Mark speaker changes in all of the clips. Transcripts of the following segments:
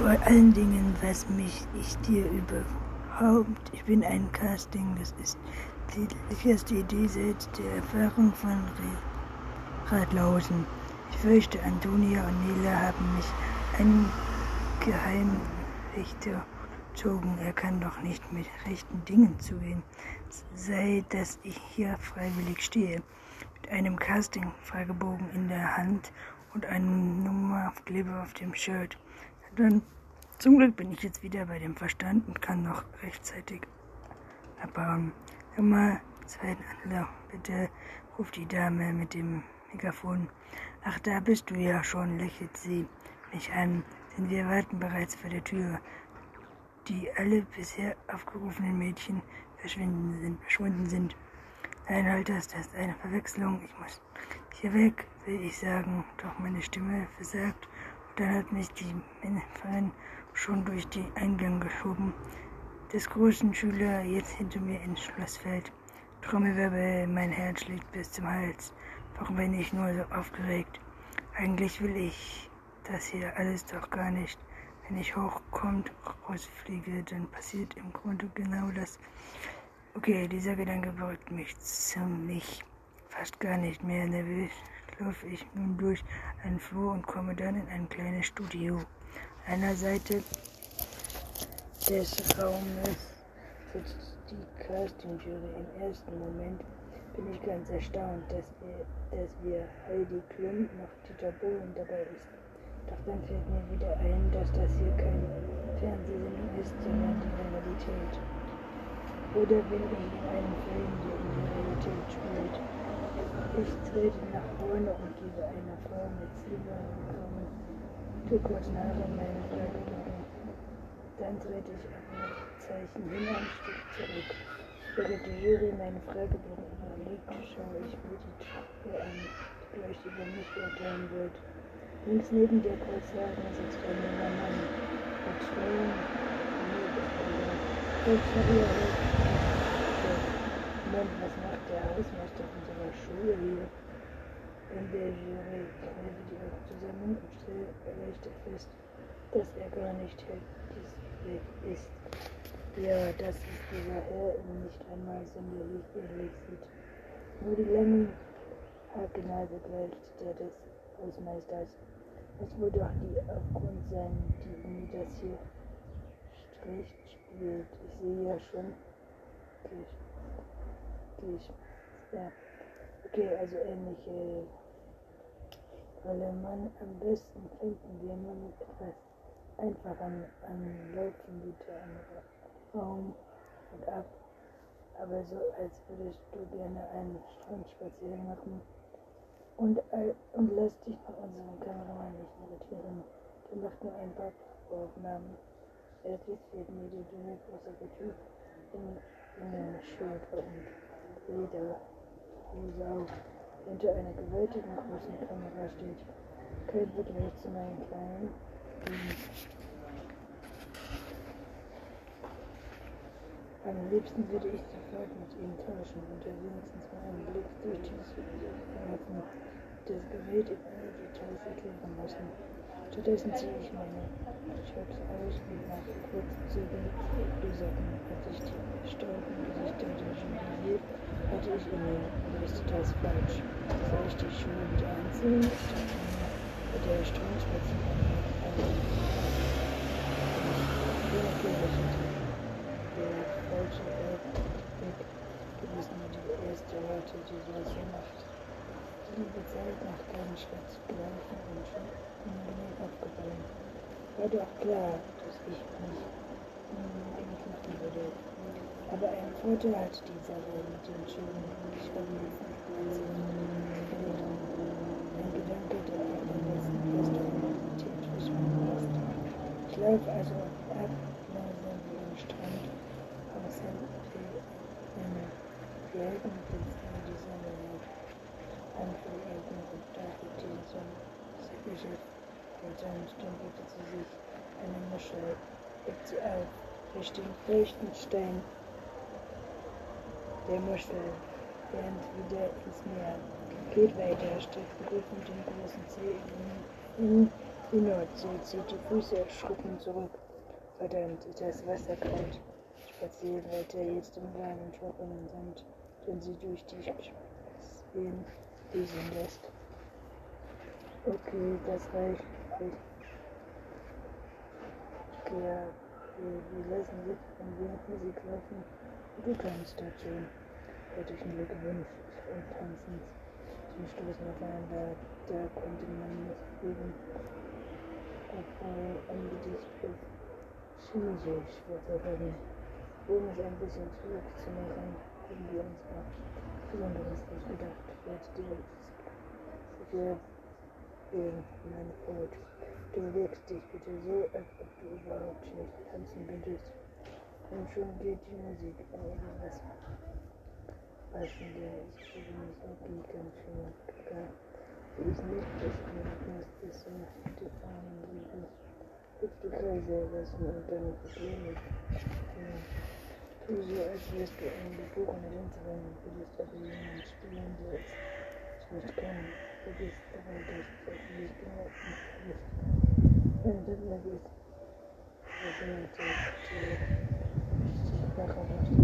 Speaker 1: vor allen Dingen, was mich ich dir überhaupt, ich bin ein Casting, das ist die erste Idee seit der Erfahrung von Radlausen. Ich fürchte, Antonia und Nela haben mich einen Geheimwächter gezogen. Er kann doch nicht mit rechten Dingen zugehen. Sei, dass ich hier freiwillig stehe, mit einem Casting-Fragebogen in der Hand und einem Nummerkleber auf dem Shirt. Dann zum Glück bin ich jetzt wieder bei dem Verstand und kann noch rechtzeitig abbauen. Nummer zwei, also bitte ruft die Dame mit dem Megafon. Ach, da bist du ja schon, lächelt sie mich an, denn wir warten bereits vor der Tür. Die alle bisher aufgerufenen Mädchen verschwinden sind, verschwunden sind. Nein, halt das ist eine Verwechslung. Ich muss hier weg, will ich sagen, doch meine Stimme versagt. Dann hat mich die Männerin schon durch den Eingang geschoben des großen Schüler jetzt hinter mir ins Schloss fällt. Trommelwirbel, mein Herz schlägt bis zum Hals. Warum bin ich nur so aufgeregt? Eigentlich will ich das hier alles doch gar nicht. Wenn ich hochkommt, rausfliege, dann passiert im Grunde genau das. Okay, dieser Gedanke beruhigt mich ziemlich. Fast gar nicht mehr nervös laufe ich nun durch einen Flur und komme dann in ein kleines Studio. Einer Seite des Raumes sitzt die Casting-Jury. Im ersten Moment bin ich ganz erstaunt, dass wir, dass wir Heidi Klum noch Dieter Bohlen dabei ist. Doch dann fällt mir wieder ein, dass das hier keine Fernsehsendung ist, sondern die Realität. Oder bin ich in einem Film, der in der Realität spielt? Ich trete nach vorne und gebe einer Frau mit silbernen, turkosen Haaren meine Frage dann trete ich auf ein Zeichen hin ein Stück zurück. Während die Jury meine Fragebogen überlegt, schaue ich mir die Truppe an, die gleich über mich urteilen wird. Links neben der Kreuzwagen sitzt ein junger Mann. Mit schnellen Moment, was macht der Hausmeister unserer Schule hier? In der Jury kneife die Augen zusammen und stellt fest, dass er gar nicht hält ist. Ja, das ist dieser Herr nicht einmal sonderlich ähnlich sieht. Nur die langen Haargnase gleicht der des Hausmeisters. Es wohl doch die Aufgrund sein, die mir das hier schlecht spielt. Ich sehe ja schon. Gleich. Ja. Okay, also ähnliche Rolle. Man am besten finden wir nur mit etwas einfach an, an Laufen bitte am Raum und ab, aber so als würdest du gerne einen Strandspaziergang machen und, und lass dich von unserem Kameramann nicht irritieren. Der macht nur ein paar Aufnahmen. Er fährt mir die dünne große Typ in, in den Schulter und Lederhose auf, hinter einer gewaltigen großen Kamera steht. Kein Vergleich zu meinen kleinen am liebsten würde ich sofort mit ihm tauschen und er wenigstens mal einen Blick durch dieses werfen, das Gerät alle Details erklären lassen. Stattdessen ziehe ich meine Shirts aus und nach kurzen Zügen die Socken. Als ich die stolzen Gesichter der Jury hatte ich inne. Ist das falsch? Soll ich die Schuhe wieder anziehen? Statt der Strandspaziergang falsche Weg gewesen und die erste Leute, die das so macht. Die liebe Zeit nach keinen Schritt zu gleichen und schon unangenehm aufgefallen. War doch klar, dass ich mich eigentlich machen würde. Aber einen Vorteil hat dieser Sache mit den mir von Ein Gedanke, der auch am besten erst von Realität verschwunden ist. Ich laufe also ab, langsam wie am Strand Gelben Pilzen die Sonne her. Handvoll Elben und David die Sonne. Säckliche Eltern stumpelte sie sich eine Muschel, hebt sie auf, Richtung Lichtenstein der Muschel, während wieder ins Meer. Geht weiter, streckt prüfend den großen Zeh in Die Nordsee zieht die Füße erschrocken zurück. Verdammt, ist das Wasser kalt. Spazieren weiter jetzt im warmen, trockenen Sand, den sie durch die Seen fließen lässt. Okay, das reicht. Okay, ja, wir, wir lassen jetzt ein wenig Musik laufen und du tanzt dazu. Herzlichen Glückwunsch und tanzen. Sie stoßen aufeinander, da konnte man nicht üben. Obwohl ist chinesisch, wird er um es ein bisschen zurückzumachen, haben wir uns was Besonderes ausgedacht. Jetzt die für meine Freund. Du bewegst dich bitte so, als ob du überhaupt nicht tanzen könntest. Und schon geht die Musik an irgendwas Passendes. Ich bin nicht irgendwie ganz schön gegangen. Sie ist nicht das Ergebnis des so die Fahnen liegen. Hüpfte Kreise lassen und deine Probleme. Tu so, als wärst du eine geborene Tänzerin würdest aber jemanden der es nicht kann. Vergiss aber, dass du auf die Stimme nicht vergisst. Wenn du was du mit der Tür Sprache machst,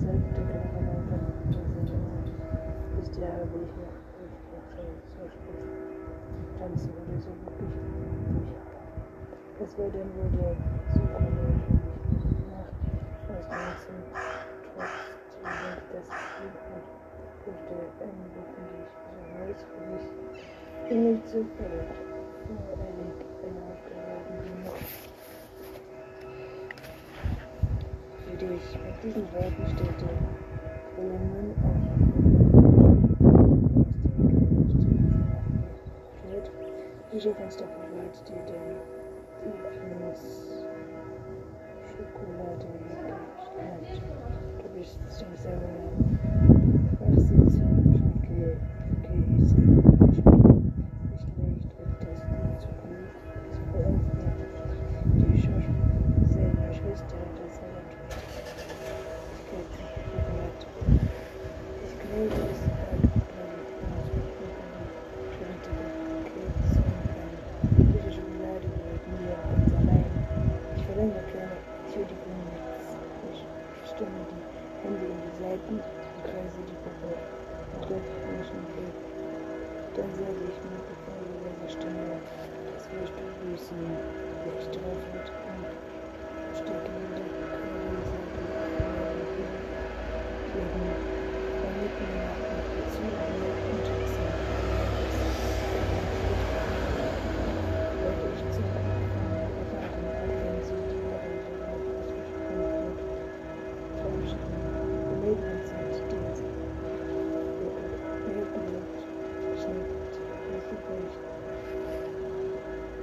Speaker 1: seit du gerade weiter bis der habe noch so sprichst. Tanzen oder so wirklich durch. Das wäre dann wohl der Suche immer zu verrät. Voreilig eine Aufgabe, die noch für dich mit diesen Worten stellte Coleman auf die Fenster verwahrt, die dann Lieblingsschokolade Du bist zum selber Wachsitzung, Schnicke, Käse, nicht leicht nie zu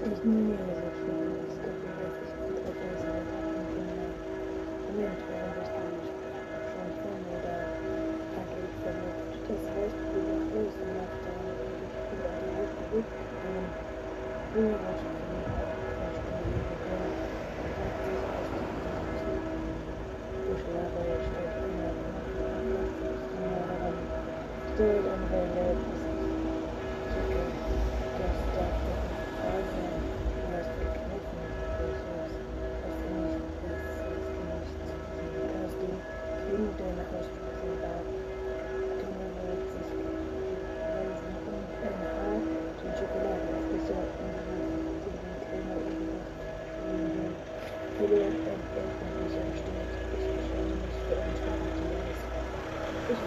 Speaker 1: Ich mir so gibt mir das ich mit der Weisheit und Kinder. Moment, warum bist du nicht schon da? Hatte ich verliebt. Das heißt, los und nach der ich bin an die Hälfte mich auch eine Stunde gegangen. Und hat sich aus dem Prinzip geschlagen, steht immer noch Still and very nervous. Chicken, Ich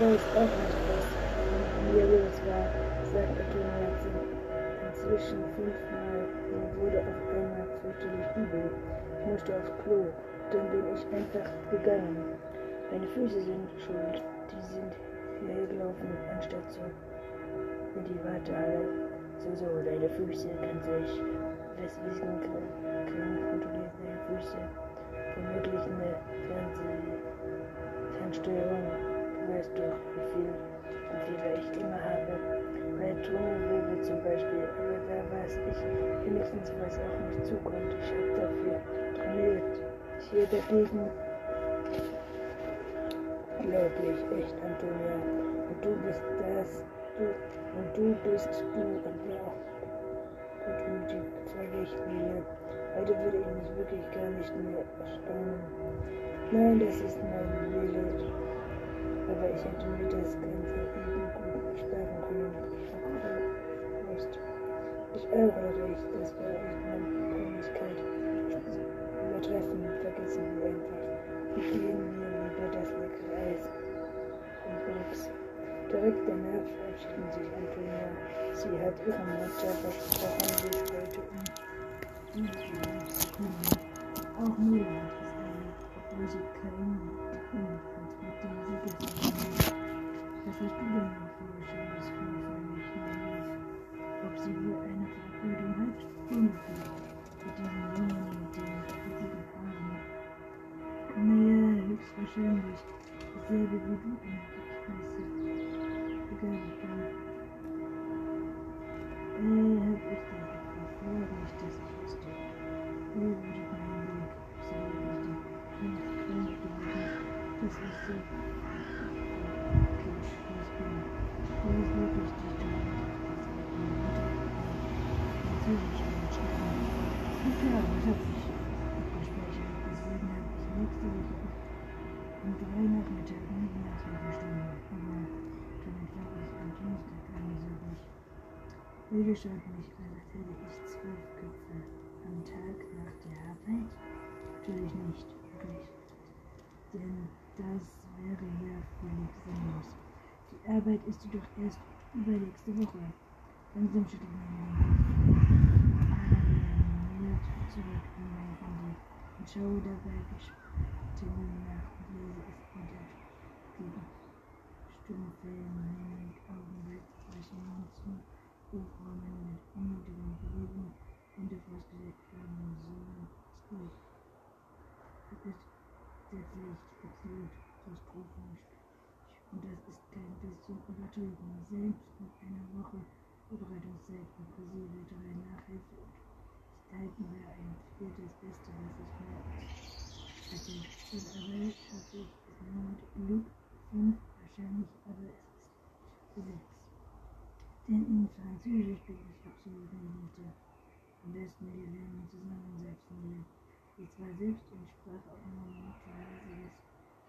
Speaker 1: weiß auch nicht, was mir los war, sagt Atomherzen. Inzwischen fünfmal und wurde auf einmal fürchterlich übel. Ich musste aufs Klo, dann bin ich einfach gegangen. Meine Füße sind schuld, die sind hierher gelaufen, anstatt so in die Wartehalle. So, so, deine Füße kann sich kontrollieren deine Füße. Womöglich eine Fernseh. Du weißt doch, wie viel wie viele ich immer habe. Bei Tonwirbel zum Beispiel, aber da weiß ich wenigstens, was auf mich zukommt. Ich habe dafür trainiert. Hier dagegen unglaublich, echt, Antonia. Und du bist das, du, und du bist du und ja. Gutmütig frage ich wieder. Heute würde ich mich wirklich gar nicht mehr erstaunen. Nein, das ist mein Wille. Aber ich hätte mir das Ganze eben gut sparen können. Ich ärgere dich, das war echt meine Peinlichkeit. Übertreffen, vergessen wir einfach. Wir gehen mir lieber das leckere Eis und Brooks. Direkt danach verabschieden sich Antonia. Sie hat ihrer Mutter versprochen, sich heute um auch Mila es erlebt, obwohl sie keinen Hund hat, mit dem sie gestern hat. Was hast du denn noch für Schönes für? Ob sie wohl eine Verabredung hat? Unmöglich. Mit diesem Jungen, mit dem gefahren hat. Naja, höchstwahrscheinlich dasselbe wie du eigentlich heißt. Egal, egal. Äh, Hilde schaut mich als hätte ich zwölf Köpfe am Tag nach der Arbeit. Natürlich nicht, wirklich. Denn das wäre ja völlig sinnlos. Die Arbeit ist jedoch erst übernächste Woche. Langsam schüttelt mein Alarmiert zurück in mein Handy und schaue dabei Termin nach und lese es unter Stummfällen, Mimik, Augenblick, zwischen Münzen, Buchräumen mit unnötigen Bewegungen und der festgelegt werden sollen. Das ist tatsächlich absolut katastrophisch. Und das ist kein bisschen übertrieben. Selbst mit einer Woche Vorbereitungszeit inklusive drei Nachhilfe und Zeiten wäre ein viertes Beste, was ich mir hätte. Und aber schaffe ich es nur mit Glück wahrscheinlich, aber es ist sechs. Denn in Französisch bin ich absolut nicht Am besten wir lernen zusammensetzen will. Ich zwar selbst in Sprachaufnahmen teilweise das,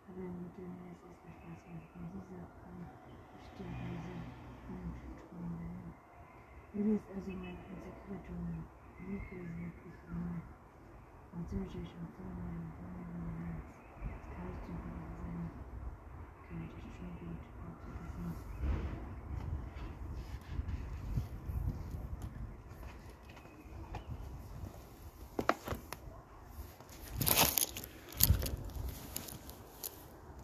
Speaker 1: aber mittelmäßig ist der Spaß von dieser Form bestimmtweise Strom dahin. Will ist also mein. Wie gesagt, ich nur Französisch und Vornamen von mir als Karlchen sein. Kalt ist schon gut, auch vergessen.